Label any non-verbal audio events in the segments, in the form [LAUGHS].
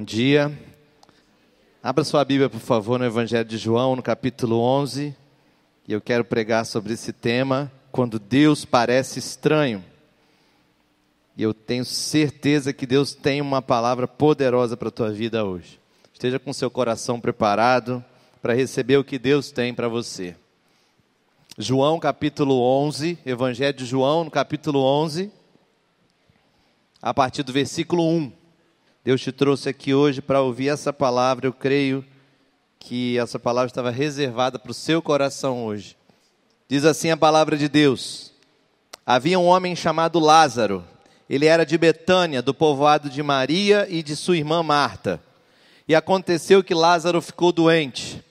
Bom dia. Abra sua Bíblia, por favor, no Evangelho de João, no capítulo 11. E eu quero pregar sobre esse tema, quando Deus parece estranho. E eu tenho certeza que Deus tem uma palavra poderosa para a tua vida hoje. Esteja com seu coração preparado para receber o que Deus tem para você. João capítulo 11, Evangelho de João, no capítulo 11, a partir do versículo 1. Deus te trouxe aqui hoje para ouvir essa palavra. Eu creio que essa palavra estava reservada para o seu coração hoje. Diz assim a palavra de Deus: Havia um homem chamado Lázaro. Ele era de Betânia, do povoado de Maria e de sua irmã Marta. E aconteceu que Lázaro ficou doente.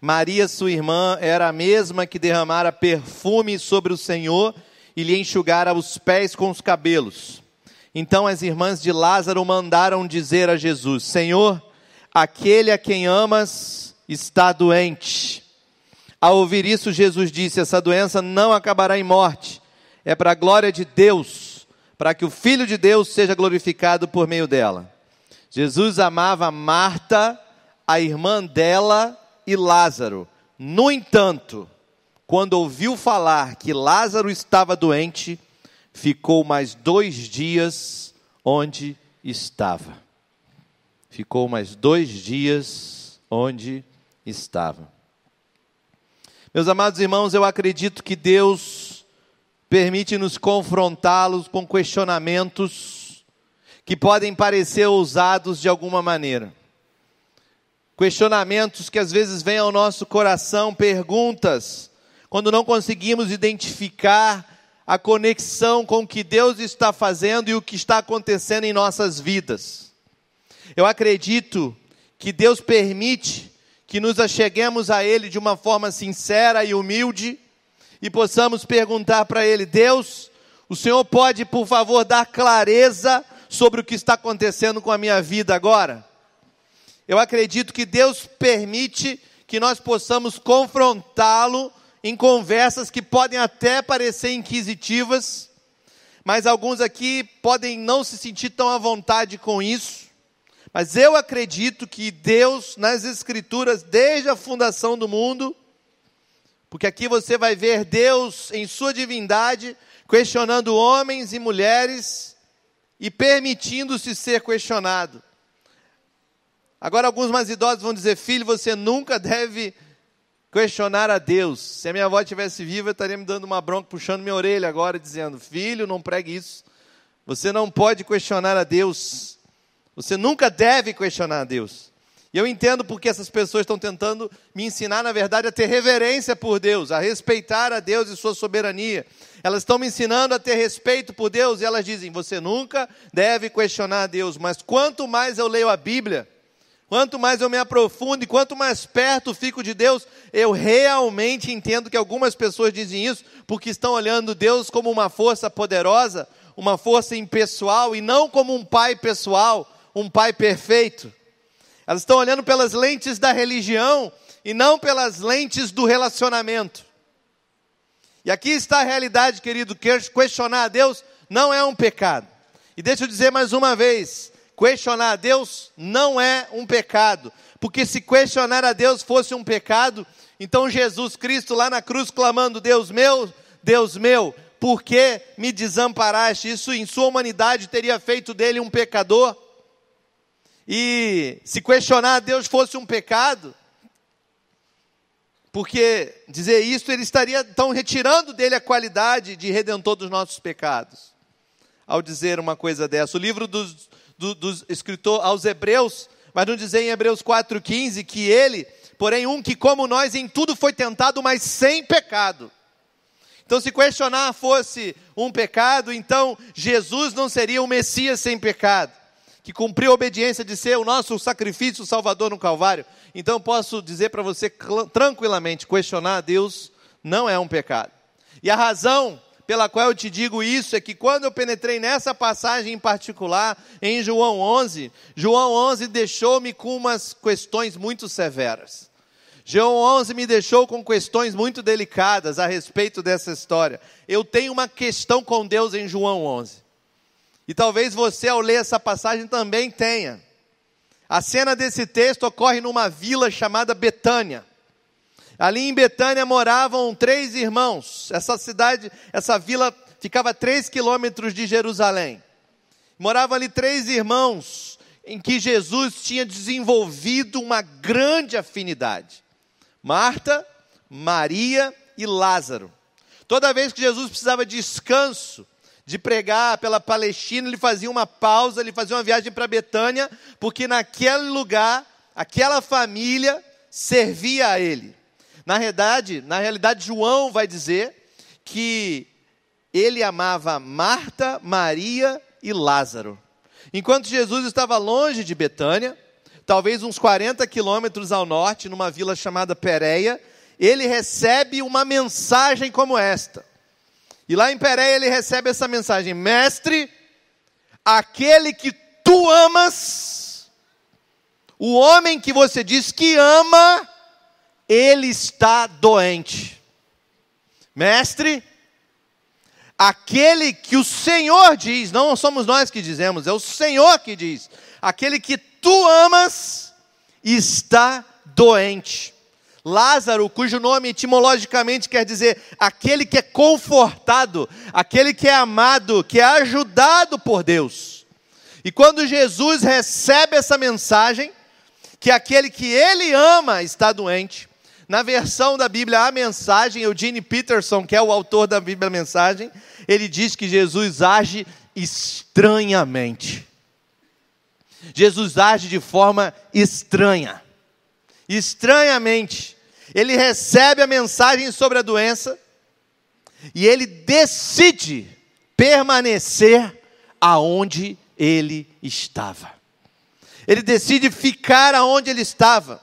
Maria, sua irmã, era a mesma que derramara perfume sobre o Senhor e lhe enxugara os pés com os cabelos. Então as irmãs de Lázaro mandaram dizer a Jesus: Senhor, aquele a quem amas está doente. Ao ouvir isso, Jesus disse: Essa doença não acabará em morte, é para a glória de Deus, para que o Filho de Deus seja glorificado por meio dela. Jesus amava Marta, a irmã dela e Lázaro. No entanto, quando ouviu falar que Lázaro estava doente, ficou mais dois dias onde estava. Ficou mais dois dias onde estava. Meus amados irmãos, eu acredito que Deus permite nos confrontá-los com questionamentos que podem parecer ousados de alguma maneira. Questionamentos que às vezes vêm ao nosso coração, perguntas, quando não conseguimos identificar a conexão com o que Deus está fazendo e o que está acontecendo em nossas vidas. Eu acredito que Deus permite que nos acheguemos a Ele de uma forma sincera e humilde e possamos perguntar para Ele: Deus, o Senhor pode, por favor, dar clareza sobre o que está acontecendo com a minha vida agora? Eu acredito que Deus permite que nós possamos confrontá-lo em conversas que podem até parecer inquisitivas, mas alguns aqui podem não se sentir tão à vontade com isso. Mas eu acredito que Deus, nas Escrituras, desde a fundação do mundo, porque aqui você vai ver Deus em sua divindade, questionando homens e mulheres e permitindo-se ser questionado. Agora, alguns mais idosos vão dizer: filho, você nunca deve questionar a Deus. Se a minha avó estivesse viva, eu estaria me dando uma bronca, puxando minha orelha agora, dizendo: Filho, não pregue isso. Você não pode questionar a Deus. Você nunca deve questionar a Deus. E eu entendo porque essas pessoas estão tentando me ensinar, na verdade, a ter reverência por Deus, a respeitar a Deus e sua soberania. Elas estão me ensinando a ter respeito por Deus e elas dizem: você nunca deve questionar a Deus. Mas quanto mais eu leio a Bíblia, Quanto mais eu me aprofundo e quanto mais perto fico de Deus, eu realmente entendo que algumas pessoas dizem isso porque estão olhando Deus como uma força poderosa, uma força impessoal e não como um pai pessoal, um pai perfeito. Elas estão olhando pelas lentes da religião e não pelas lentes do relacionamento. E aqui está a realidade, querido, questionar a Deus não é um pecado. E deixa eu dizer mais uma vez, Questionar a Deus não é um pecado, porque se questionar a Deus fosse um pecado, então Jesus Cristo lá na cruz clamando: Deus meu, Deus meu, por que me desamparaste? Isso em sua humanidade teria feito dele um pecador. E se questionar a Deus fosse um pecado, porque dizer isso ele estaria então retirando dele a qualidade de redentor dos nossos pecados. Ao dizer uma coisa dessa, o livro dos do, do escritor aos Hebreus, mas não dizer em Hebreus 4,15 que ele, porém, um que como nós em tudo foi tentado, mas sem pecado. Então, se questionar fosse um pecado, então Jesus não seria o Messias sem pecado, que cumpriu a obediência de ser o nosso sacrifício salvador no Calvário. Então, posso dizer para você tranquilamente: questionar a Deus não é um pecado. E a razão pela qual eu te digo isso é que quando eu penetrei nessa passagem em particular, em João 11, João 11 deixou-me com umas questões muito severas. João 11 me deixou com questões muito delicadas a respeito dessa história. Eu tenho uma questão com Deus em João 11. E talvez você, ao ler essa passagem, também tenha. A cena desse texto ocorre numa vila chamada Betânia. Ali em Betânia moravam três irmãos. Essa cidade, essa vila ficava a três quilômetros de Jerusalém. Moravam ali três irmãos em que Jesus tinha desenvolvido uma grande afinidade: Marta, Maria e Lázaro. Toda vez que Jesus precisava de descanso, de pregar pela Palestina, ele fazia uma pausa, ele fazia uma viagem para Betânia, porque naquele lugar, aquela família servia a ele. Na realidade, na realidade, João vai dizer que ele amava Marta, Maria e Lázaro. Enquanto Jesus estava longe de Betânia, talvez uns 40 quilômetros ao norte, numa vila chamada Pérea, ele recebe uma mensagem como esta. E lá em Pérea ele recebe essa mensagem: Mestre, aquele que tu amas, o homem que você diz que ama, ele está doente. Mestre, aquele que o Senhor diz, não somos nós que dizemos, é o Senhor que diz, aquele que tu amas está doente. Lázaro, cujo nome etimologicamente quer dizer aquele que é confortado, aquele que é amado, que é ajudado por Deus. E quando Jesus recebe essa mensagem, que aquele que ele ama está doente, na versão da Bíblia, a mensagem, Eugene Peterson, que é o autor da Bíblia a Mensagem, ele diz que Jesus age estranhamente. Jesus age de forma estranha. Estranhamente. Ele recebe a mensagem sobre a doença e ele decide permanecer aonde ele estava. Ele decide ficar aonde ele estava.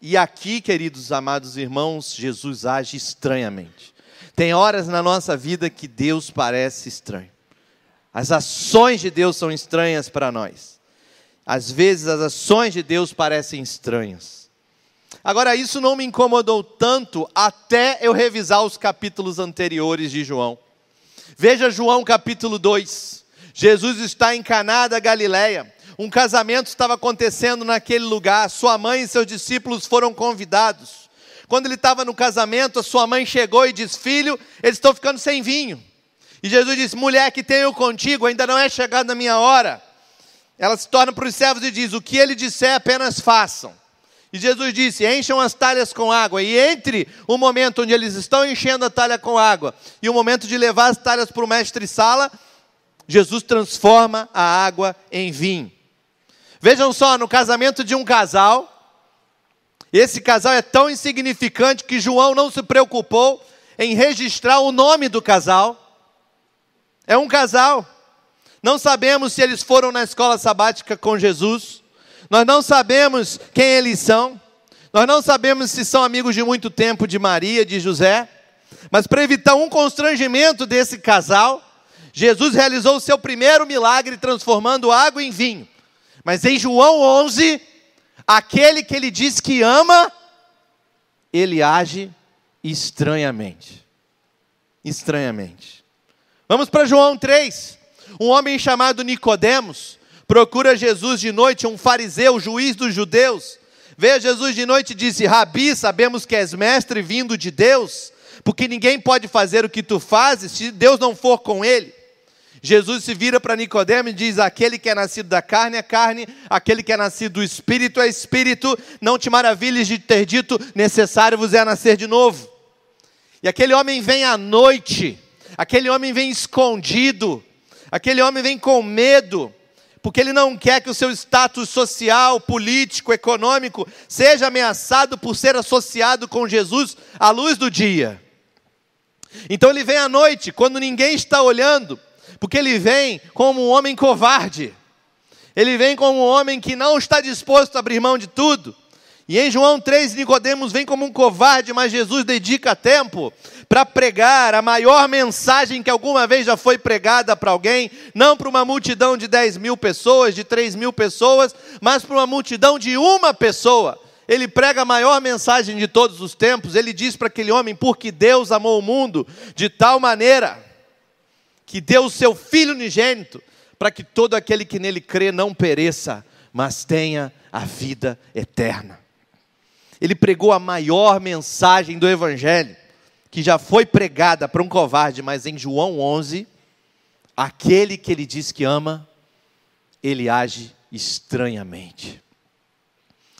E aqui, queridos amados irmãos, Jesus age estranhamente. Tem horas na nossa vida que Deus parece estranho. As ações de Deus são estranhas para nós. Às vezes as ações de Deus parecem estranhas. Agora, isso não me incomodou tanto até eu revisar os capítulos anteriores de João. Veja João capítulo 2. Jesus está em Caná da Galileia um casamento estava acontecendo naquele lugar, sua mãe e seus discípulos foram convidados. Quando ele estava no casamento, a sua mãe chegou e disse: Filho, eles estão ficando sem vinho. E Jesus disse: Mulher que tenho contigo, ainda não é chegada a minha hora. Ela se torna para os servos e diz: O que ele disser, apenas façam. E Jesus disse: Encham as talhas com água. E entre o momento onde eles estão enchendo a talha com água e o momento de levar as talhas para o mestre-sala, Jesus transforma a água em vinho. Vejam só, no casamento de um casal, esse casal é tão insignificante que João não se preocupou em registrar o nome do casal. É um casal. Não sabemos se eles foram na escola sabática com Jesus. Nós não sabemos quem eles são. Nós não sabemos se são amigos de muito tempo de Maria, de José. Mas para evitar um constrangimento desse casal, Jesus realizou o seu primeiro milagre transformando água em vinho. Mas em João 11, aquele que ele diz que ama, ele age estranhamente. Estranhamente. Vamos para João 3. Um homem chamado Nicodemos procura Jesus de noite, um fariseu, juiz dos judeus. Vê Jesus de noite e disse: Rabi, sabemos que és mestre vindo de Deus, porque ninguém pode fazer o que tu fazes se Deus não for com ele. Jesus se vira para Nicodemo e diz: aquele que é nascido da carne é carne, aquele que é nascido do espírito é espírito. Não te maravilhes de ter dito: necessário vos é nascer de novo. E aquele homem vem à noite, aquele homem vem escondido, aquele homem vem com medo, porque ele não quer que o seu status social, político, econômico seja ameaçado por ser associado com Jesus à luz do dia. Então ele vem à noite, quando ninguém está olhando, porque ele vem como um homem covarde. Ele vem como um homem que não está disposto a abrir mão de tudo. E em João 3, Nicodemos vem como um covarde, mas Jesus dedica tempo para pregar a maior mensagem que alguma vez já foi pregada para alguém, não para uma multidão de 10 mil pessoas, de 3 mil pessoas, mas para uma multidão de uma pessoa. Ele prega a maior mensagem de todos os tempos. Ele diz para aquele homem: porque Deus amou o mundo de tal maneira que deu o seu Filho unigênito, para que todo aquele que nele crê não pereça, mas tenha a vida eterna. Ele pregou a maior mensagem do Evangelho, que já foi pregada para um covarde, mas em João 11, aquele que ele diz que ama, ele age estranhamente.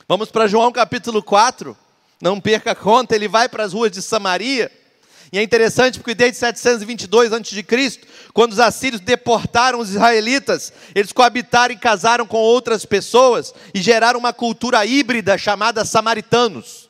Vamos para João capítulo 4, não perca conta, ele vai para as ruas de Samaria. E é interessante porque desde 722 a.C., quando os assírios deportaram os israelitas, eles coabitaram e casaram com outras pessoas e geraram uma cultura híbrida chamada samaritanos.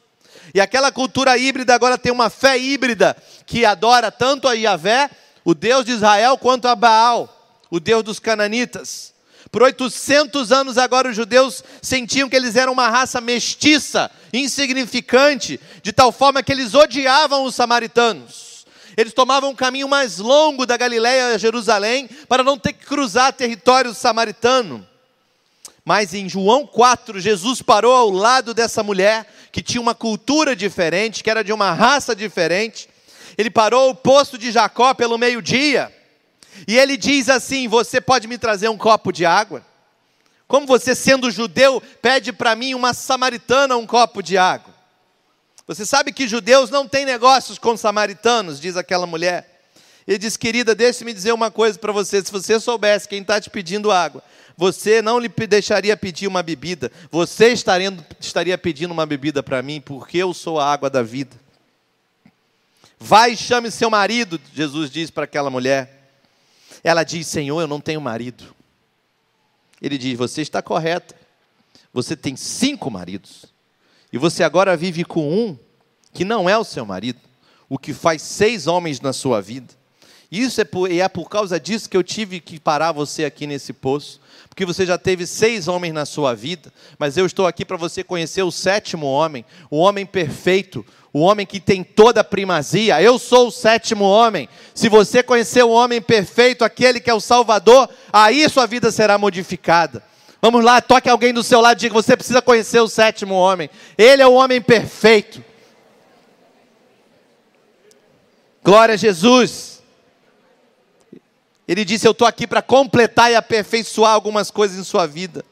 E aquela cultura híbrida agora tem uma fé híbrida que adora tanto a Yahvé, o Deus de Israel, quanto a Baal, o Deus dos cananitas. Por 800 anos agora os judeus sentiam que eles eram uma raça mestiça, insignificante, de tal forma que eles odiavam os samaritanos. Eles tomavam um caminho mais longo da Galiléia a Jerusalém para não ter que cruzar território samaritano. Mas em João 4, Jesus parou ao lado dessa mulher que tinha uma cultura diferente, que era de uma raça diferente. Ele parou o poço de Jacó pelo meio-dia e ele diz assim: Você pode me trazer um copo de água? Como você, sendo judeu, pede para mim, uma samaritana, um copo de água? Você sabe que judeus não têm negócios com samaritanos, diz aquela mulher. Ele diz: Querida, deixe-me dizer uma coisa para você. Se você soubesse quem está te pedindo água, você não lhe deixaria pedir uma bebida, você estaria, pedindo uma bebida para mim, porque eu sou a água da vida. Vai e chame seu marido, Jesus diz para aquela mulher. Ela diz: Senhor, eu não tenho marido. Ele diz: Você está correta. Você tem cinco maridos. E você agora vive com um que não é o seu marido, o que faz seis homens na sua vida. Isso é por, e é por causa disso que eu tive que parar você aqui nesse poço, porque você já teve seis homens na sua vida, mas eu estou aqui para você conhecer o sétimo homem, o homem perfeito, o homem que tem toda a primazia. Eu sou o sétimo homem. Se você conhecer o homem perfeito, aquele que é o Salvador, aí sua vida será modificada. Vamos lá, toque alguém do seu lado e diga: você precisa conhecer o sétimo homem. Ele é o homem perfeito. Glória a Jesus. Ele disse: Eu estou aqui para completar e aperfeiçoar algumas coisas em sua vida.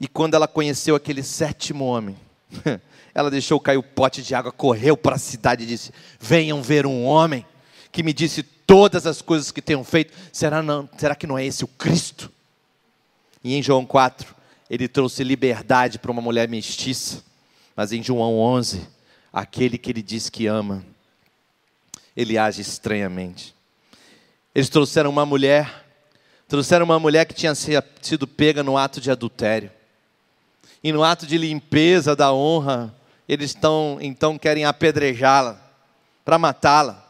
E quando ela conheceu aquele sétimo homem, [LAUGHS] ela deixou cair o pote de água, correu para a cidade e disse: Venham ver um homem que me disse todas as coisas que tenham feito. Será, não, será que não é esse o Cristo? E em João 4, ele trouxe liberdade para uma mulher mestiça. Mas em João 11, aquele que ele diz que ama, ele age estranhamente. Eles trouxeram uma mulher, trouxeram uma mulher que tinha sido pega no ato de adultério e no ato de limpeza da honra, eles estão, então querem apedrejá-la, para matá-la.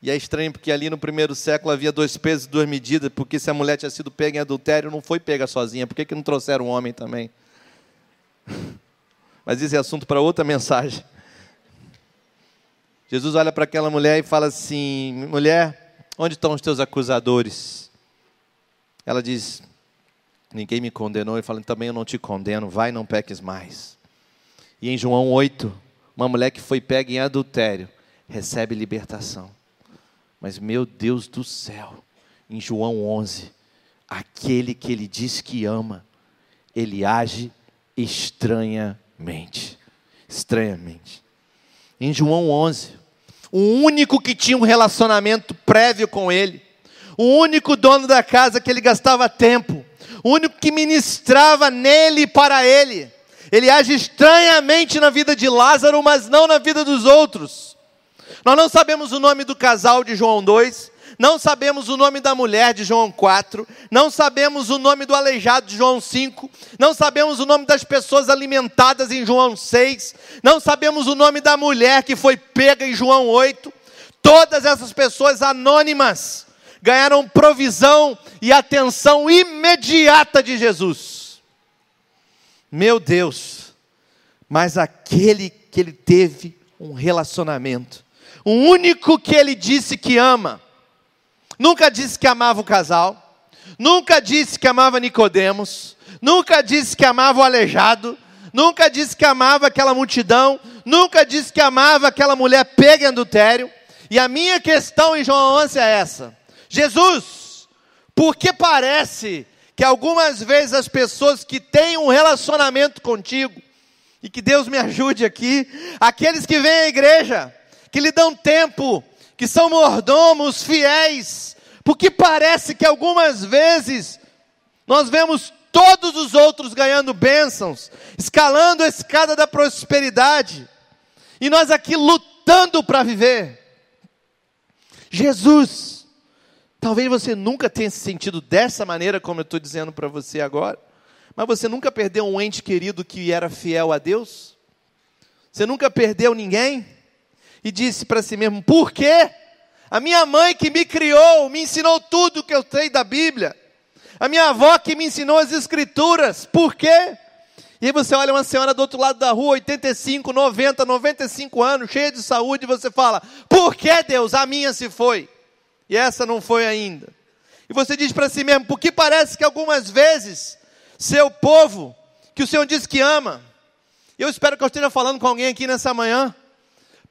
E é estranho porque ali no primeiro século havia dois pesos e duas medidas, porque se a mulher tinha sido pega em adultério, não foi pega sozinha, por que, que não trouxeram um homem também? [LAUGHS] Mas isso é assunto para outra mensagem. Jesus olha para aquela mulher e fala assim: mulher, onde estão os teus acusadores? Ela diz: ninguém me condenou, ele fala, também eu não te condeno, vai não peques mais. E em João 8, uma mulher que foi pega em adultério, recebe libertação. Mas meu Deus do céu, em João 11, aquele que ele diz que ama, ele age estranhamente. Estranhamente. Em João 11, o único que tinha um relacionamento prévio com ele, o único dono da casa que ele gastava tempo, o único que ministrava nele e para ele. Ele age estranhamente na vida de Lázaro, mas não na vida dos outros. Nós não sabemos o nome do casal de João 2, não sabemos o nome da mulher de João 4, não sabemos o nome do aleijado de João 5, não sabemos o nome das pessoas alimentadas em João 6, não sabemos o nome da mulher que foi pega em João 8. Todas essas pessoas anônimas ganharam provisão e atenção imediata de Jesus. Meu Deus, mas aquele que ele teve um relacionamento, o único que ele disse que ama, nunca disse que amava o casal, nunca disse que amava Nicodemos, nunca disse que amava o aleijado, nunca disse que amava aquela multidão, nunca disse que amava aquela mulher pega em adultério. E a minha questão em João 11 é essa: Jesus, Porque parece que algumas vezes as pessoas que têm um relacionamento contigo, e que Deus me ajude aqui, aqueles que vêm à igreja, que lhe dão tempo, que são mordomos, fiéis, porque parece que algumas vezes nós vemos todos os outros ganhando bênçãos, escalando a escada da prosperidade, e nós aqui lutando para viver. Jesus, talvez você nunca tenha se sentido dessa maneira, como eu estou dizendo para você agora, mas você nunca perdeu um ente querido que era fiel a Deus? Você nunca perdeu ninguém? E disse para si mesmo: por quê? A minha mãe que me criou, me ensinou tudo que eu sei da Bíblia. A minha avó que me ensinou as escrituras. Por quê? E aí você olha uma senhora do outro lado da rua, 85, 90, 95 anos, cheia de saúde, e você fala: Por que Deus? A minha se foi. E essa não foi ainda. E você diz para si mesmo: Porque parece que algumas vezes, seu povo, que o Senhor diz que ama, eu espero que eu esteja falando com alguém aqui nessa manhã,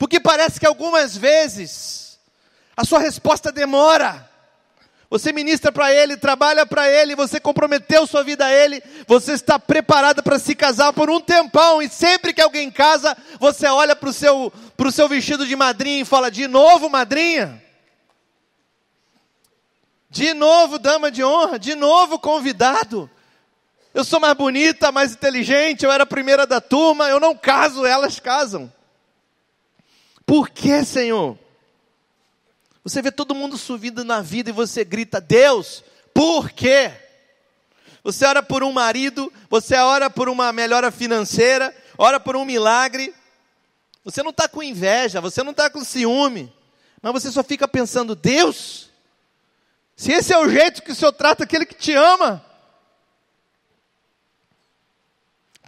porque parece que algumas vezes, a sua resposta demora. Você ministra para ele, trabalha para ele, você comprometeu sua vida a ele, você está preparada para se casar por um tempão, e sempre que alguém casa, você olha para o seu, seu vestido de madrinha e fala: De novo, madrinha? De novo, dama de honra? De novo, convidado? Eu sou mais bonita, mais inteligente, eu era a primeira da turma, eu não caso, elas casam. Por que, Senhor? Você vê todo mundo subindo na vida e você grita: Deus, por quê? Você ora por um marido, você ora por uma melhora financeira, ora por um milagre. Você não está com inveja, você não está com ciúme, mas você só fica pensando: Deus, se esse é o jeito que o Senhor trata aquele que te ama,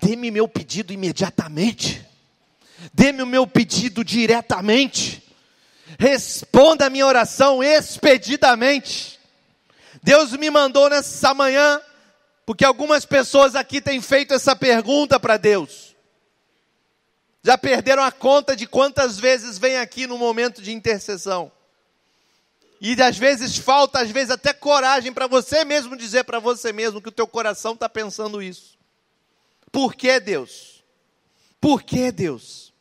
dê-me meu pedido imediatamente, dê-me o meu pedido diretamente responda a minha oração expedidamente. Deus me mandou nessa manhã, porque algumas pessoas aqui têm feito essa pergunta para Deus. Já perderam a conta de quantas vezes vem aqui no momento de intercessão. E às vezes falta, às vezes até coragem para você mesmo dizer para você mesmo que o teu coração está pensando isso. Por que Deus? Por que Deus?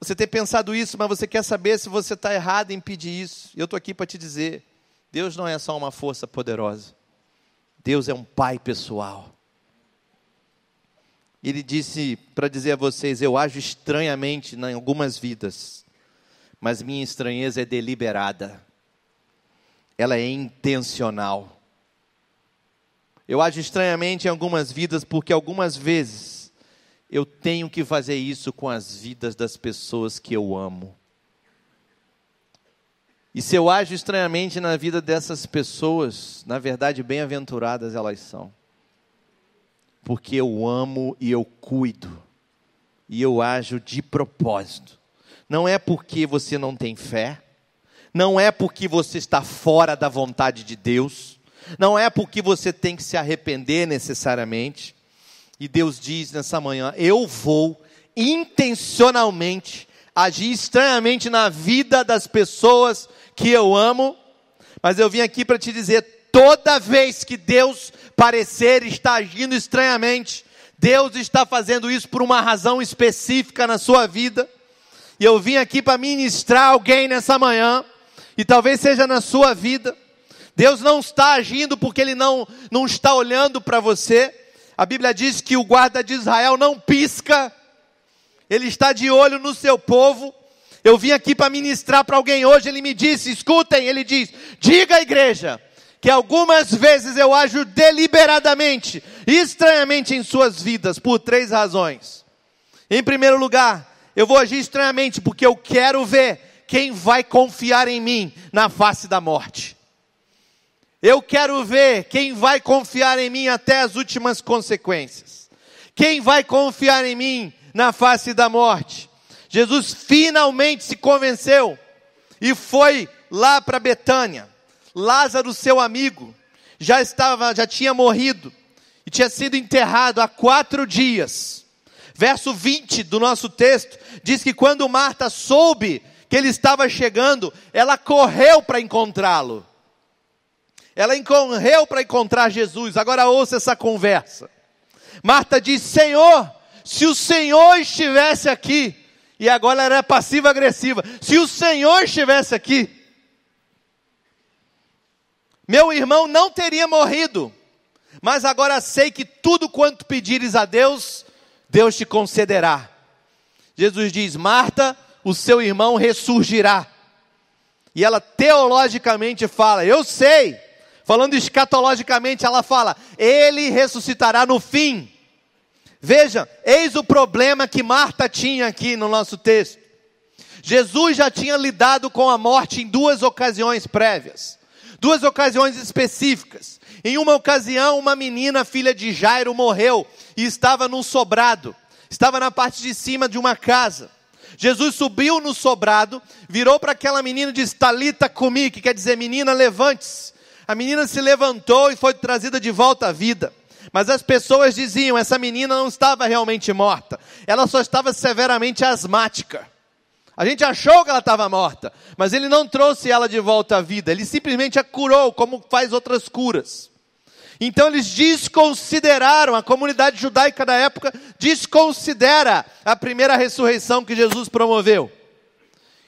você ter pensado isso, mas você quer saber se você está errado em pedir isso. Eu estou aqui para te dizer: Deus não é só uma força poderosa, Deus é um Pai pessoal. Ele disse para dizer a vocês: Eu ajo estranhamente em algumas vidas, mas minha estranheza é deliberada, ela é intencional. Eu ajo estranhamente em algumas vidas porque algumas vezes eu tenho que fazer isso com as vidas das pessoas que eu amo. E se eu ajo estranhamente na vida dessas pessoas, na verdade, bem-aventuradas elas são. Porque eu amo e eu cuido. E eu ajo de propósito. Não é porque você não tem fé, não é porque você está fora da vontade de Deus, não é porque você tem que se arrepender necessariamente e Deus diz nessa manhã: Eu vou intencionalmente agir estranhamente na vida das pessoas que eu amo, mas eu vim aqui para te dizer: toda vez que Deus parecer estar agindo estranhamente, Deus está fazendo isso por uma razão específica na sua vida. E eu vim aqui para ministrar alguém nessa manhã, e talvez seja na sua vida. Deus não está agindo porque Ele não, não está olhando para você. A Bíblia diz que o guarda de Israel não pisca, ele está de olho no seu povo. Eu vim aqui para ministrar para alguém hoje, ele me disse: escutem, ele diz, diga à igreja, que algumas vezes eu ajo deliberadamente, estranhamente em suas vidas, por três razões. Em primeiro lugar, eu vou agir estranhamente porque eu quero ver quem vai confiar em mim na face da morte. Eu quero ver quem vai confiar em mim até as últimas consequências. Quem vai confiar em mim na face da morte. Jesus finalmente se convenceu e foi lá para Betânia. Lázaro, seu amigo, já estava, já tinha morrido e tinha sido enterrado há quatro dias. Verso 20 do nosso texto diz que quando Marta soube que ele estava chegando, ela correu para encontrá-lo. Ela correu para encontrar Jesus. Agora ouça essa conversa. Marta diz: Senhor, se o Senhor estivesse aqui, e agora ela era passiva-agressiva, se o Senhor estivesse aqui, meu irmão não teria morrido, mas agora sei que tudo quanto pedires a Deus, Deus te concederá. Jesus diz: Marta, o seu irmão ressurgirá. E ela teologicamente fala: Eu sei. Falando escatologicamente, ela fala: Ele ressuscitará no fim. Veja, eis o problema que Marta tinha aqui no nosso texto. Jesus já tinha lidado com a morte em duas ocasiões prévias, duas ocasiões específicas. Em uma ocasião, uma menina, filha de Jairo, morreu e estava num sobrado, estava na parte de cima de uma casa. Jesus subiu no sobrado, virou para aquela menina e disse: Talita comi, que quer dizer, menina, levante-se. A menina se levantou e foi trazida de volta à vida. Mas as pessoas diziam: essa menina não estava realmente morta, ela só estava severamente asmática. A gente achou que ela estava morta, mas ele não trouxe ela de volta à vida, ele simplesmente a curou, como faz outras curas. Então eles desconsideraram, a comunidade judaica da época desconsidera a primeira ressurreição que Jesus promoveu.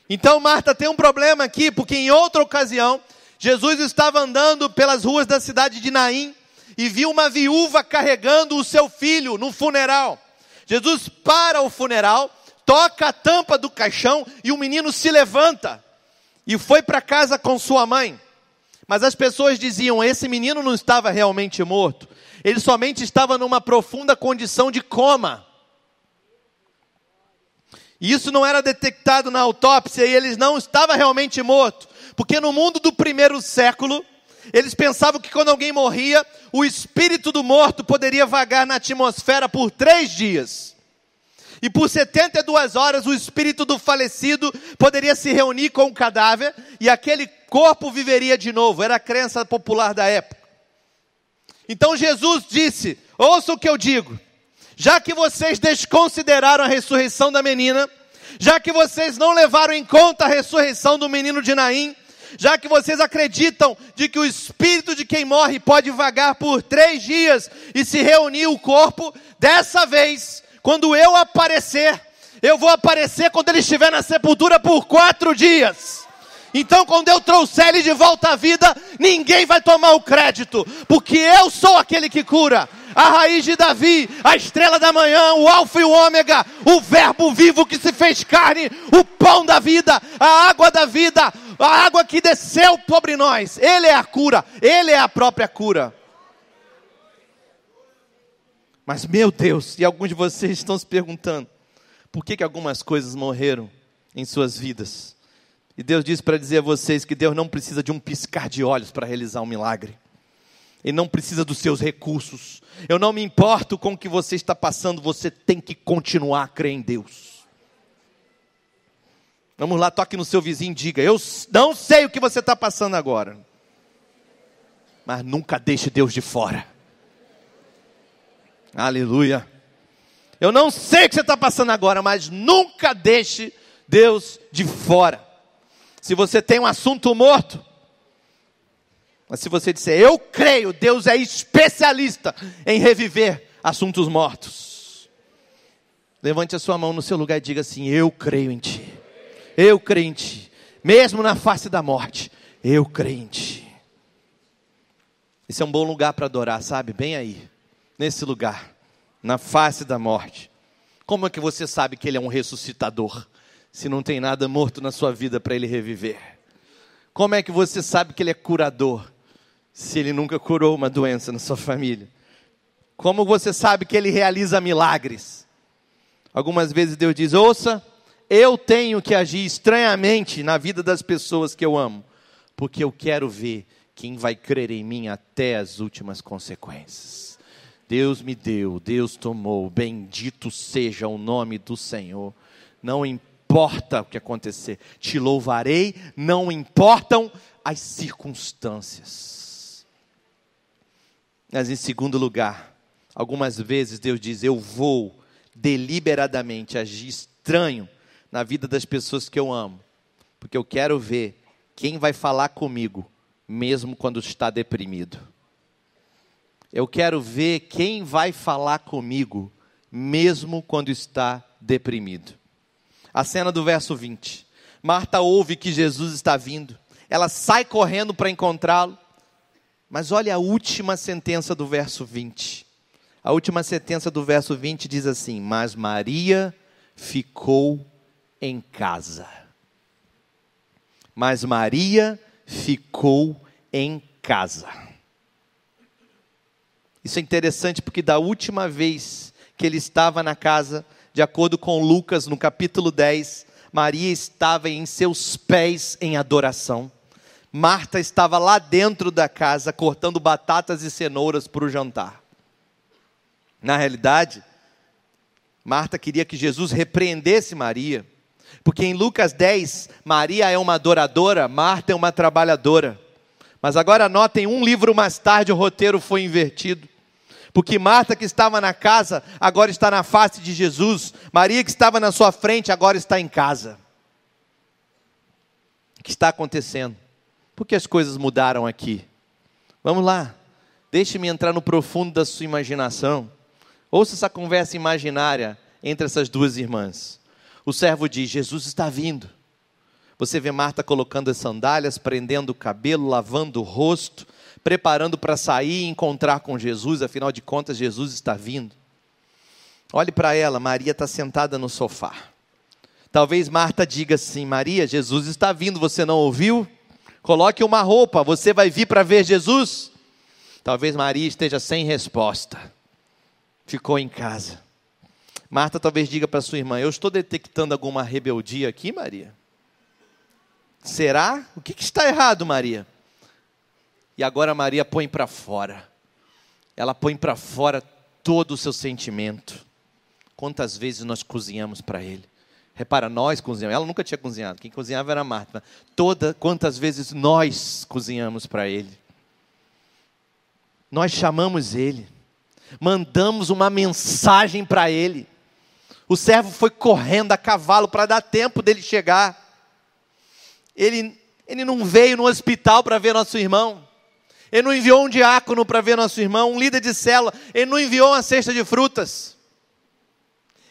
Então Marta tem um problema aqui, porque em outra ocasião, Jesus estava andando pelas ruas da cidade de Naim e viu uma viúva carregando o seu filho no funeral. Jesus para o funeral, toca a tampa do caixão e o menino se levanta e foi para casa com sua mãe. Mas as pessoas diziam: esse menino não estava realmente morto, ele somente estava numa profunda condição de coma. E isso não era detectado na autópsia e ele não estava realmente morto, porque no mundo do primeiro século, eles pensavam que quando alguém morria, o espírito do morto poderia vagar na atmosfera por três dias. E por 72 horas o espírito do falecido poderia se reunir com o cadáver e aquele corpo viveria de novo. Era a crença popular da época. Então Jesus disse: Ouça o que eu digo. Já que vocês desconsideraram a ressurreição da menina, já que vocês não levaram em conta a ressurreição do menino de Naim, já que vocês acreditam de que o espírito de quem morre pode vagar por três dias e se reunir o corpo, dessa vez quando eu aparecer, eu vou aparecer quando ele estiver na sepultura por quatro dias. Então, quando eu trouxer ele de volta à vida, ninguém vai tomar o crédito, porque eu sou aquele que cura. A raiz de Davi, a estrela da manhã, o Alfa e o Ômega, o Verbo vivo que se fez carne, o pão da vida, a água da vida, a água que desceu sobre nós. Ele é a cura, ele é a própria cura. Mas, meu Deus, e alguns de vocês estão se perguntando, por que, que algumas coisas morreram em suas vidas? E Deus diz para dizer a vocês que Deus não precisa de um piscar de olhos para realizar um milagre. Ele não precisa dos seus recursos. Eu não me importo com o que você está passando, você tem que continuar a crer em Deus. Vamos lá, toque no seu vizinho e diga: Eu não sei o que você está passando agora, mas nunca deixe Deus de fora. Aleluia. Eu não sei o que você está passando agora, mas nunca deixe Deus de fora. Se você tem um assunto morto, mas se você disser, eu creio, Deus é especialista em reviver assuntos mortos. Levante a sua mão no seu lugar e diga assim: Eu creio em Ti. Eu Ti. Mesmo na face da morte, eu Ti. Esse é um bom lugar para adorar, sabe? Bem aí nesse lugar, na face da morte. Como é que você sabe que ele é um ressuscitador, se não tem nada morto na sua vida para ele reviver? Como é que você sabe que ele é curador, se ele nunca curou uma doença na sua família? Como você sabe que ele realiza milagres? Algumas vezes Deus diz: ouça, eu tenho que agir estranhamente na vida das pessoas que eu amo, porque eu quero ver quem vai crer em mim até as últimas consequências. Deus me deu, Deus tomou, bendito seja o nome do Senhor. Não importa o que acontecer, te louvarei, não importam as circunstâncias. Mas em segundo lugar, algumas vezes Deus diz: Eu vou deliberadamente agir estranho na vida das pessoas que eu amo, porque eu quero ver quem vai falar comigo, mesmo quando está deprimido. Eu quero ver quem vai falar comigo, mesmo quando está deprimido. A cena do verso 20. Marta ouve que Jesus está vindo. Ela sai correndo para encontrá-lo. Mas olha a última sentença do verso 20. A última sentença do verso 20 diz assim: Mas Maria ficou em casa. Mas Maria ficou em casa. Isso é interessante porque da última vez que ele estava na casa, de acordo com Lucas, no capítulo 10, Maria estava em seus pés em adoração. Marta estava lá dentro da casa cortando batatas e cenouras para o jantar. Na realidade, Marta queria que Jesus repreendesse Maria, porque em Lucas 10, Maria é uma adoradora, Marta é uma trabalhadora. Mas agora notem, um livro mais tarde o roteiro foi invertido. Porque Marta, que estava na casa, agora está na face de Jesus. Maria, que estava na sua frente, agora está em casa. O que está acontecendo? Por que as coisas mudaram aqui? Vamos lá, deixe-me entrar no profundo da sua imaginação. Ouça essa conversa imaginária entre essas duas irmãs. O servo diz: Jesus está vindo. Você vê Marta colocando as sandálias, prendendo o cabelo, lavando o rosto, preparando para sair e encontrar com Jesus, afinal de contas, Jesus está vindo. Olhe para ela, Maria está sentada no sofá. Talvez Marta diga assim: Maria, Jesus está vindo, você não ouviu? Coloque uma roupa, você vai vir para ver Jesus? Talvez Maria esteja sem resposta. Ficou em casa. Marta talvez diga para sua irmã: Eu estou detectando alguma rebeldia aqui, Maria? Será? O que, que está errado, Maria? E agora Maria põe para fora. Ela põe para fora todo o seu sentimento. Quantas vezes nós cozinhamos para Ele? Repara, nós cozinhamos. Ela nunca tinha cozinhado. Quem cozinhava era Marta. Toda, quantas vezes nós cozinhamos para Ele? Nós chamamos Ele. Mandamos uma mensagem para Ele. O servo foi correndo a cavalo para dar tempo dele chegar. Ele, ele não veio no hospital para ver nosso irmão. Ele não enviou um diácono para ver nosso irmão, um líder de célula. Ele não enviou uma cesta de frutas.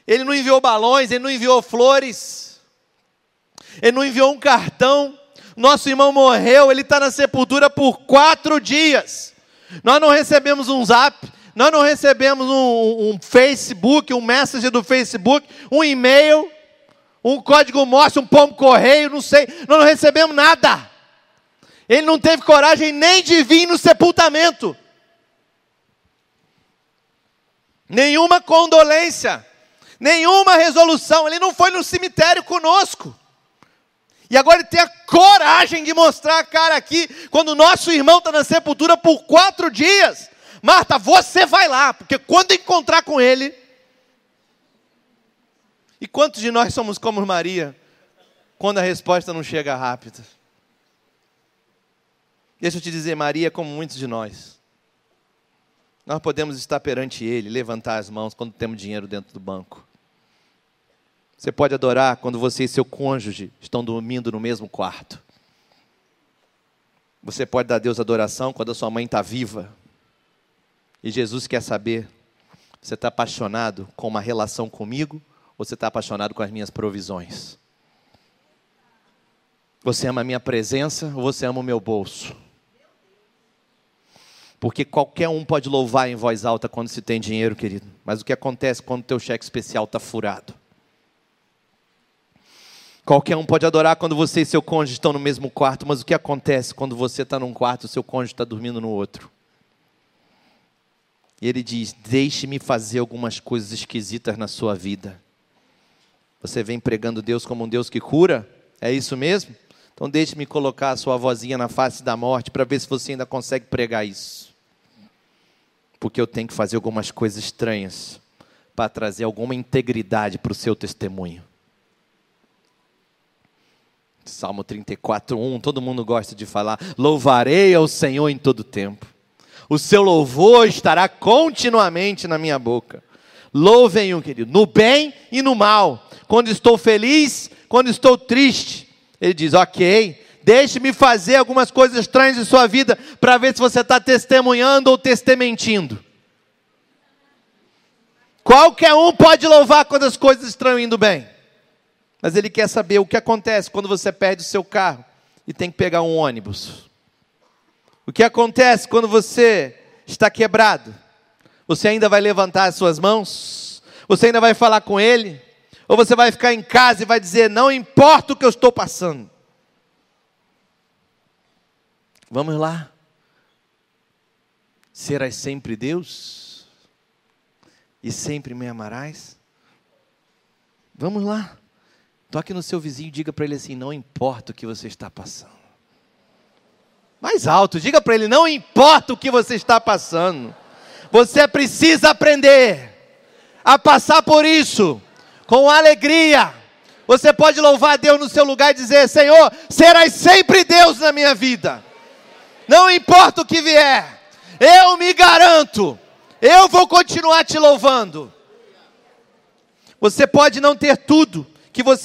Ele não enviou balões, ele não enviou flores, ele não enviou um cartão. Nosso irmão morreu, ele está na sepultura por quatro dias. Nós não recebemos um zap, nós não recebemos um, um Facebook, um message do Facebook, um e-mail, um código morse, um pombo correio, não sei. Nós não recebemos nada. Ele não teve coragem nem de vir no sepultamento. Nenhuma condolência nenhuma resolução, ele não foi no cemitério conosco. E agora ele tem a coragem de mostrar a cara aqui, quando o nosso irmão está na sepultura por quatro dias. Marta, você vai lá, porque quando encontrar com ele. E quantos de nós somos como Maria, quando a resposta não chega rápida? Deixa eu te dizer, Maria, é como muitos de nós. Nós podemos estar perante Ele, levantar as mãos quando temos dinheiro dentro do banco. Você pode adorar quando você e seu cônjuge estão dormindo no mesmo quarto. Você pode dar a Deus adoração quando a sua mãe está viva. E Jesus quer saber: você está apaixonado com uma relação comigo ou você está apaixonado com as minhas provisões? Você ama a minha presença ou você ama o meu bolso? Porque qualquer um pode louvar em voz alta quando se tem dinheiro, querido. Mas o que acontece quando o teu cheque especial está furado? Qualquer um pode adorar quando você e seu cônjuge estão no mesmo quarto, mas o que acontece quando você está num quarto e seu cônjuge está dormindo no outro? E ele diz: Deixe-me fazer algumas coisas esquisitas na sua vida. Você vem pregando Deus como um Deus que cura? É isso mesmo? Então deixe-me colocar a sua vozinha na face da morte para ver se você ainda consegue pregar isso. Porque eu tenho que fazer algumas coisas estranhas para trazer alguma integridade para o seu testemunho. Salmo 34, 1, todo mundo gosta de falar: Louvarei ao Senhor em todo tempo. O seu louvor estará continuamente na minha boca. Louvem-o, querido, no bem e no mal. Quando estou feliz, quando estou triste. Ele diz: Ok, Deixe-me fazer algumas coisas estranhas em sua vida para ver se você está testemunhando ou testementindo. Qualquer um pode louvar quando as coisas estão indo bem. Mas ele quer saber o que acontece quando você perde o seu carro e tem que pegar um ônibus. O que acontece quando você está quebrado? Você ainda vai levantar as suas mãos? Você ainda vai falar com ele? Ou você vai ficar em casa e vai dizer: Não importa o que eu estou passando? Vamos lá. Serás sempre Deus? E sempre me amarás? Vamos lá. Toque no seu vizinho e diga para ele assim: Não importa o que você está passando. Mais alto, diga para ele: Não importa o que você está passando. Você precisa aprender a passar por isso com alegria. Você pode louvar a Deus no seu lugar e dizer: Senhor, serás sempre Deus na minha vida. Não importa o que vier, eu me garanto, eu vou continuar te louvando. Você pode não ter tudo que você